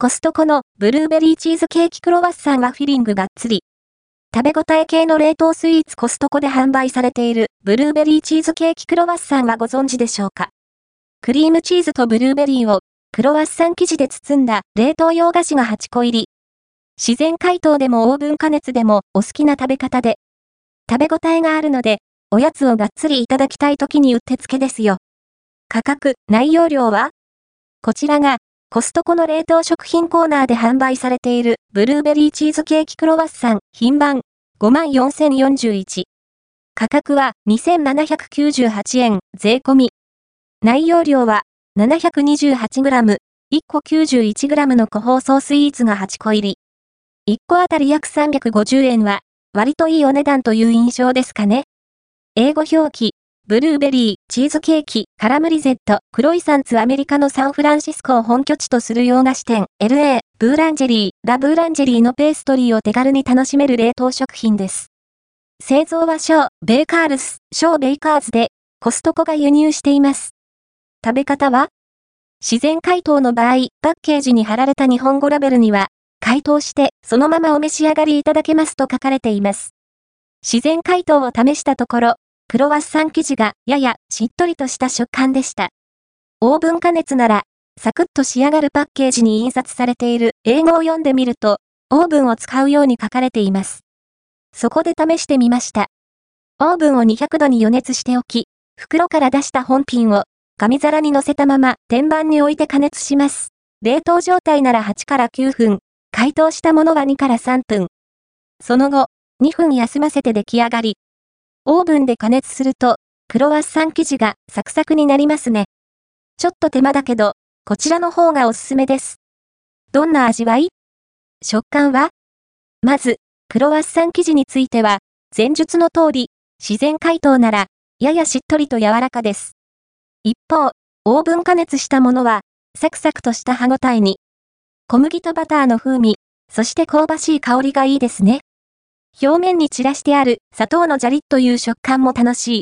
コストコのブルーベリーチーズケーキクロワッサンはフィリングがっつり。食べ応え系の冷凍スイーツコストコで販売されているブルーベリーチーズケーキクロワッサンはご存知でしょうか？クリームチーズとブルーベリーをクロワッサン生地で包んだ冷凍洋菓子が8個入り。自然解凍でもオーブン加熱でもお好きな食べ方で。食べ応えがあるので、おやつをがっつりいただきたい時にうってつけですよ。価格、内容量は？こちらが、コストコの冷凍食品コーナーで販売されている、ブルーベリーチーズケーキクロワッサン、品番、54,041。価格は2798円、税込み。内容量は、728g、1個 91g の個包装スイーツが8個入り。1個あたり約350円は、割といいお値段という印象ですかね。英語表記、ブルーベリー、チーズケーキ、カラムリゼット、クロイサンツアメリカのサンフランシスコを本拠地とする洋菓子店、LA、ブーランジェリー、ラブーランジェリーのペーストリーを手軽に楽しめる冷凍食品です。製造はショー、ベーカールス、ショーベイカーズで、コストコが輸入しています。食べ方は？自然解凍の場合、パッケージに貼られた日本語ラベルには、解凍してそのままお召し上がりいただけますと書かれています。自然解凍を試したところ、クロワッサン生地がややしっとりとした食感でした。オーブン加熱なら、サクッと仕上がるパッケージに印刷されている英語を読んでみると、オーブンを使うように書かれています。そこで試してみました。オーブンを200度に予熱しておき、袋から出した本品を紙皿に乗せたまま天板に置いて加熱します。冷凍状態なら8から9分、解凍したものは2から3分。その後、2分休ませて出来上がり、オーブンで加熱すると、クロワッサン生地がサクサクになりますね。ちょっと手間だけど、こちらの方がおすすめです。どんな味わい？食感は？まず、クロワッサン生地については、前述の通り、自然解凍なら、ややしっとりと柔らかです。一方、オーブン加熱したものは、サクサクとした歯ごたえに、小麦とバターの風味、そして香ばしい香りがいいですね。表面に散らしてある砂糖のジャリッという食感も楽しい。